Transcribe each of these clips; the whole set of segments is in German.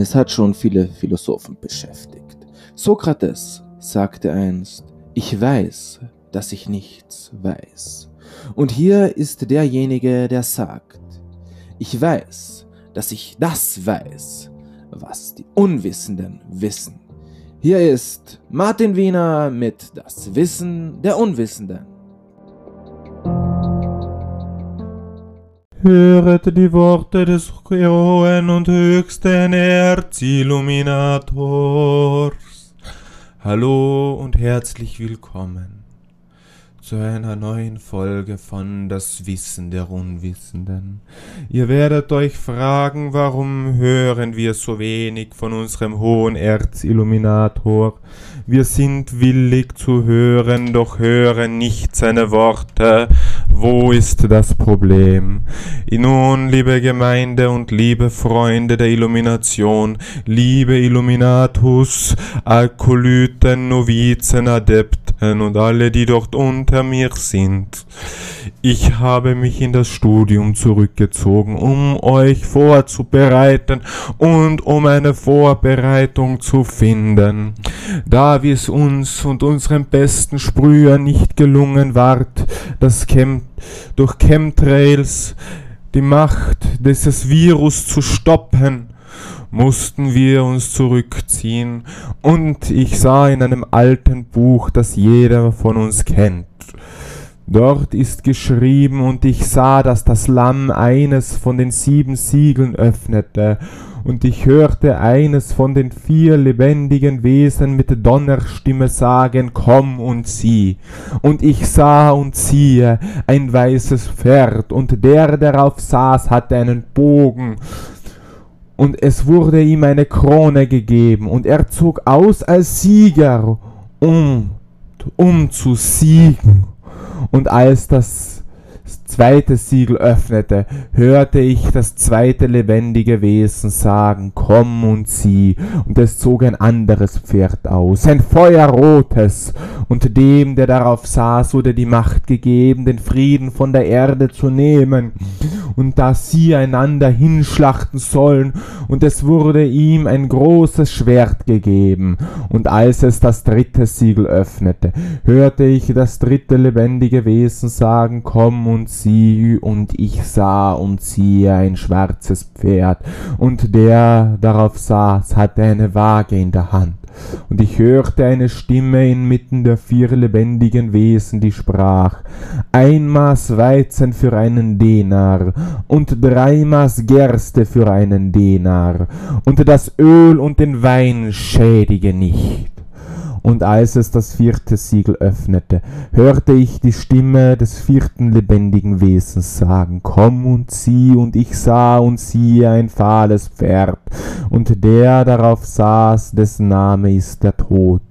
Es hat schon viele Philosophen beschäftigt. Sokrates sagte einst, ich weiß, dass ich nichts weiß. Und hier ist derjenige, der sagt, ich weiß, dass ich das weiß, was die Unwissenden wissen. Hier ist Martin Wiener mit Das Wissen der Unwissenden. Höret die Worte des hohen und höchsten Erzilluminators. Hallo und herzlich willkommen zu einer neuen Folge von Das Wissen der Unwissenden. Ihr werdet euch fragen, warum hören wir so wenig von unserem hohen Erzilluminator? Wir sind willig zu hören, doch hören nicht seine Worte, wo ist das Problem? Nun, liebe Gemeinde und liebe Freunde der Illumination, liebe Illuminatus, Alkolyten, Novizen, Adepten und alle, die dort unter mir sind. Ich habe mich in das Studium zurückgezogen, um euch vorzubereiten und um eine Vorbereitung zu finden. Da wie es uns und unseren besten Sprühern nicht gelungen ward, das Chem durch Chemtrails die Macht dieses Virus zu stoppen, mussten wir uns zurückziehen und ich sah in einem alten Buch, das jeder von uns kennt. Dort ist geschrieben, und ich sah, dass das Lamm eines von den sieben Siegeln öffnete, und ich hörte eines von den vier lebendigen Wesen mit Donnerstimme sagen, Komm und sieh. Und ich sah und siehe ein weißes Pferd, und der darauf saß, hatte einen Bogen, und es wurde ihm eine Krone gegeben, und er zog aus als Sieger, um, um zu siegen. Und als das zweite Siegel öffnete, hörte ich das zweite lebendige Wesen sagen, komm und sieh, und es zog ein anderes Pferd aus, ein feuerrotes, und dem, der darauf saß, wurde die Macht gegeben, den Frieden von der Erde zu nehmen, und da sie einander hinschlachten sollen, und es wurde ihm ein großes Schwert gegeben, und als es das dritte Siegel öffnete, hörte ich das dritte lebendige Wesen sagen, komm und sieh, sie, und ich sah und siehe ein schwarzes Pferd, und der darauf saß, hatte eine Waage in der Hand. Und ich hörte eine Stimme inmitten der vier lebendigen Wesen, die sprach, ein Maß Weizen für einen Denar und drei Maß Gerste für einen Denar, und das Öl und den Wein schädige nicht. Und als es das vierte Siegel öffnete, hörte ich die Stimme des vierten lebendigen Wesens sagen, Komm und sieh, und ich sah und siehe ein fahles Pferd, und der darauf saß, dessen Name ist der Tod.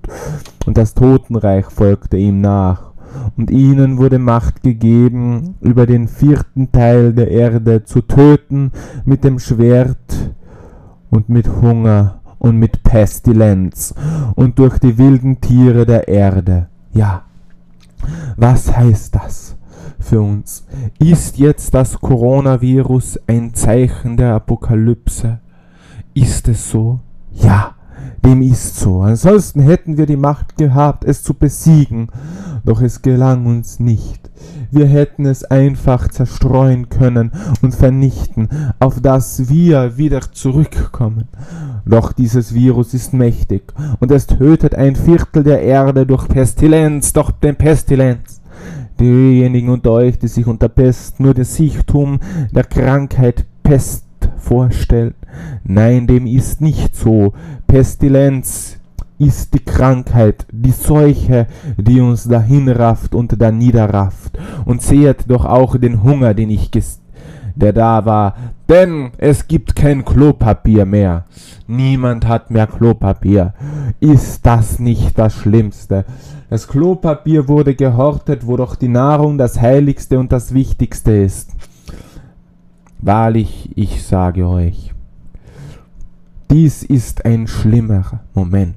Und das Totenreich folgte ihm nach, und ihnen wurde Macht gegeben, über den vierten Teil der Erde zu töten mit dem Schwert und mit Hunger und mit Pestilenz und durch die wilden Tiere der Erde. Ja, was heißt das für uns? Ist jetzt das Coronavirus ein Zeichen der Apokalypse? Ist es so? Ja, dem ist so. Ansonsten hätten wir die Macht gehabt, es zu besiegen, doch es gelang uns nicht. Wir hätten es einfach zerstreuen können und vernichten, auf das wir wieder zurückkommen. Doch dieses Virus ist mächtig und es tötet ein Viertel der Erde durch Pestilenz, doch den Pestilenz. Diejenigen unter euch, die sich unter Pest nur den Sichtum der Krankheit Pest vorstellen. Nein, dem ist nicht so. Pestilenz ist die Krankheit, die Seuche, die uns dahin rafft und da niederrafft. Und sehet doch auch den Hunger, den ich der da war, denn es gibt kein Klopapier mehr. Niemand hat mehr Klopapier. Ist das nicht das Schlimmste? Das Klopapier wurde gehortet, wo doch die Nahrung das Heiligste und das Wichtigste ist. Wahrlich, ich sage euch, dies ist ein schlimmer Moment.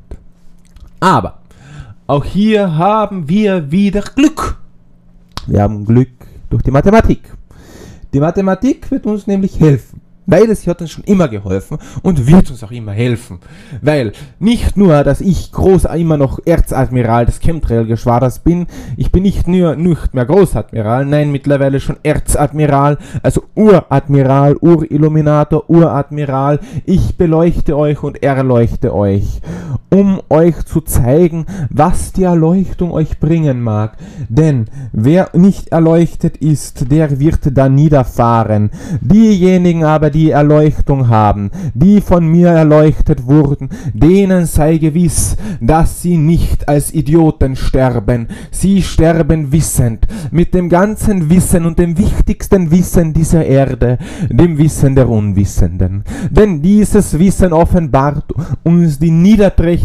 Aber auch hier haben wir wieder Glück. Wir haben Glück durch die Mathematik. Die Mathematik wird uns nämlich helfen. Weil es hat uns schon immer geholfen und wird uns auch immer helfen. Weil nicht nur, dass ich groß immer noch Erzadmiral des Chemtrail-Geschwaders bin, ich bin nicht nur nicht mehr Großadmiral, nein, mittlerweile schon Erzadmiral, also Uradmiral, Urilluminator, Uradmiral. Ich beleuchte euch und erleuchte euch, um euch zu zeigen, was die Erleuchtung euch bringen mag. Denn wer nicht erleuchtet ist, der wird da niederfahren. Diejenigen aber, die Erleuchtung haben, die von mir erleuchtet wurden, denen sei gewiss, dass sie nicht als Idioten sterben. Sie sterben wissend, mit dem ganzen Wissen und dem wichtigsten Wissen dieser Erde, dem Wissen der Unwissenden. Denn dieses Wissen offenbart uns die Niederträchtigkeit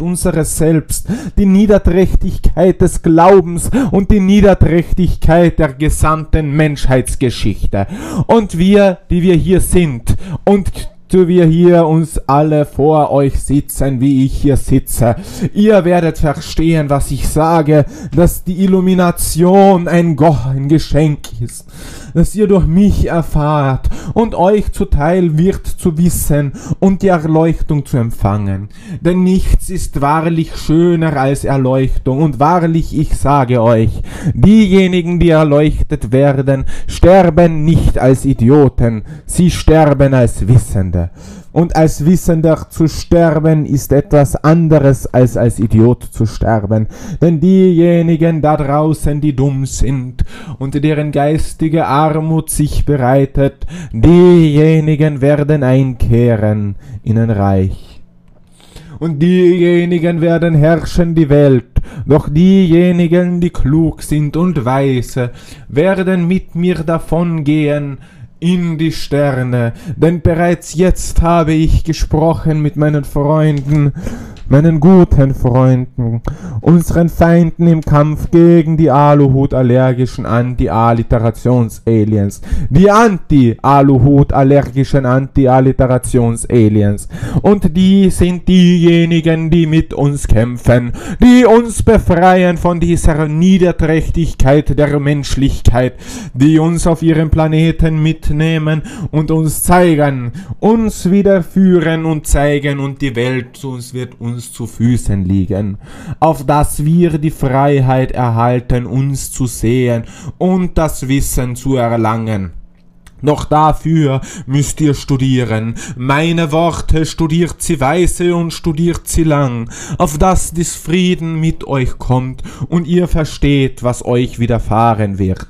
unseres Selbst, die Niederträchtigkeit des Glaubens und die Niederträchtigkeit der gesamten Menschheitsgeschichte. Und wir, die wir hier sind und wir hier uns alle vor euch sitzen, wie ich hier sitze. Ihr werdet verstehen, was ich sage, dass die Illumination ein Gott, ein Geschenk ist, dass ihr durch mich erfahrt und euch zuteil wird zu wissen und die Erleuchtung zu empfangen. Denn nichts ist wahrlich schöner als Erleuchtung und wahrlich ich sage euch, diejenigen, die erleuchtet werden, sterben nicht als Idioten, sie sterben als Wissende. Wissende. Und als Wissender zu sterben ist etwas anderes als als Idiot zu sterben. Denn diejenigen da draußen, die dumm sind und deren geistige Armut sich bereitet, diejenigen werden einkehren in ein Reich. Und diejenigen werden herrschen die Welt, doch diejenigen, die klug sind und weise, werden mit mir davongehen, in die Sterne, denn bereits jetzt habe ich gesprochen mit meinen Freunden meinen guten Freunden, unseren Feinden im Kampf gegen die Aluhut-allergischen Anti-Alliterations-Aliens, die Anti-Aluhut-allergischen Anti-Alliterations-Aliens. Und die sind diejenigen, die mit uns kämpfen, die uns befreien von dieser Niederträchtigkeit der Menschlichkeit, die uns auf ihrem Planeten mitnehmen und uns zeigen, uns wieder führen und zeigen und die Welt zu uns wird uns uns zu Füßen liegen, auf dass wir die Freiheit erhalten, uns zu sehen und das Wissen zu erlangen. Doch dafür müsst ihr studieren. Meine Worte studiert sie weise und studiert sie lang, auf dass des Frieden mit euch kommt und ihr versteht, was euch widerfahren wird.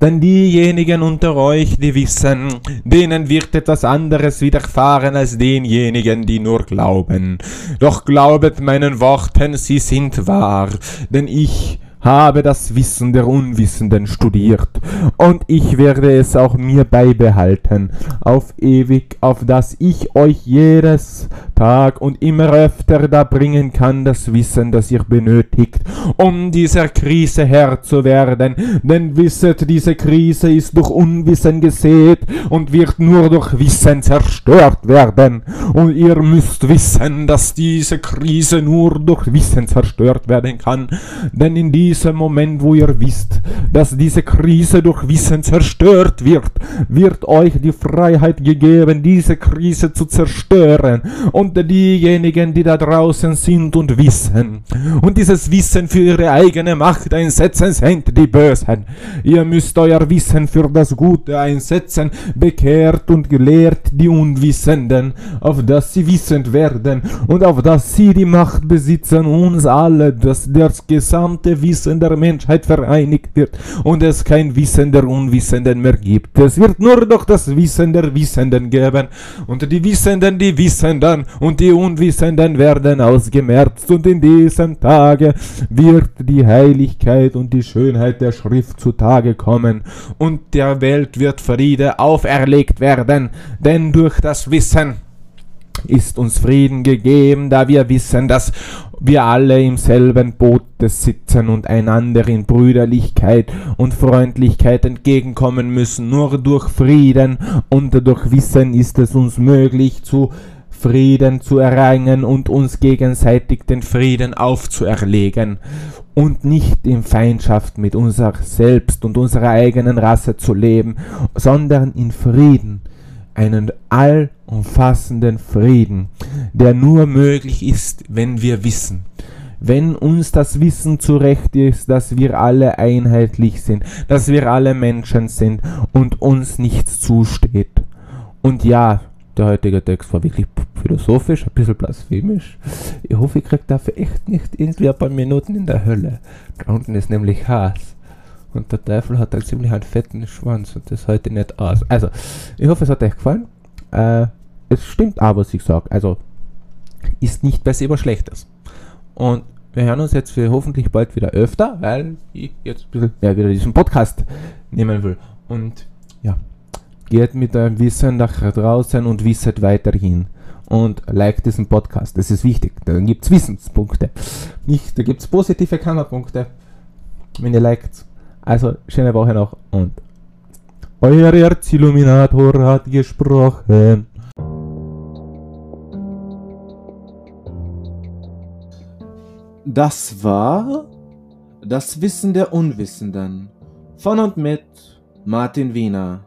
Denn diejenigen unter euch, die wissen, denen wird etwas anderes widerfahren als denjenigen, die nur glauben. Doch glaubet meinen Worten, sie sind wahr, denn ich habe das Wissen der Unwissenden studiert, und ich werde es auch mir beibehalten, auf ewig, auf dass ich euch jedes Tag und immer öfter da bringen kann das Wissen, das ihr benötigt, um dieser Krise Herr zu werden. Denn wisset, diese Krise ist durch Unwissen gesät und wird nur durch Wissen zerstört werden. Und ihr müsst wissen, dass diese Krise nur durch Wissen zerstört werden kann. Denn in diesem Moment, wo ihr wisst, dass diese Krise durch Wissen zerstört wird, wird euch die Freiheit gegeben, diese Krise zu zerstören. Und diejenigen, die da draußen sind und wissen. Und dieses Wissen für ihre eigene Macht einsetzen, sind die Bösen. Ihr müsst euer Wissen für das Gute einsetzen, bekehrt und gelehrt die Unwissenden, auf dass sie wissend werden und auf dass sie die Macht besitzen, uns alle, dass das gesamte Wissen der Menschheit vereinigt wird und es kein Wissen der Unwissenden mehr gibt. Es wird nur noch das Wissen der Wissenden geben und die Wissenden die Wissenden und die Unwissenden werden ausgemerzt, und in diesem Tage wird die Heiligkeit und die Schönheit der Schrift zutage kommen, und der Welt wird Friede auferlegt werden, denn durch das Wissen ist uns Frieden gegeben, da wir wissen, dass wir alle im selben Boote sitzen und einander in Brüderlichkeit und Freundlichkeit entgegenkommen müssen. Nur durch Frieden und durch Wissen ist es uns möglich zu Frieden zu erringen und uns gegenseitig den Frieden aufzuerlegen und nicht in Feindschaft mit unser Selbst und unserer eigenen Rasse zu leben, sondern in Frieden einen allumfassenden Frieden, der nur möglich ist, wenn wir wissen. Wenn uns das Wissen zurecht ist, dass wir alle einheitlich sind, dass wir alle Menschen sind und uns nichts zusteht. Und ja, der heutige Text war wirklich philosophisch, ein bisschen blasphemisch. Ich hoffe, ich kriege dafür echt nicht irgendwie ein paar Minuten in der Hölle. Da unten ist nämlich Hass. Und der Teufel hat einen ziemlich einen fetten Schwanz und das heute nicht aus. Also, ich hoffe, es hat euch gefallen. Äh, es stimmt aber, was ich sage. Also, ist nicht besser über Schlechtes. Und wir hören uns jetzt für hoffentlich bald wieder öfter, weil ich jetzt ein bisschen mehr wieder diesen Podcast nehmen will. Und ja, geht mit eurem Wissen nach draußen und wisset weiterhin. Und like diesen Podcast, das ist wichtig. Dann gibt es Wissenspunkte. Nicht, da gibt es positive Kammerpunkte, wenn ihr liked. Also, schöne Woche noch und euer Erzilluminator hat gesprochen. Das war das Wissen der Unwissenden von und mit Martin Wiener.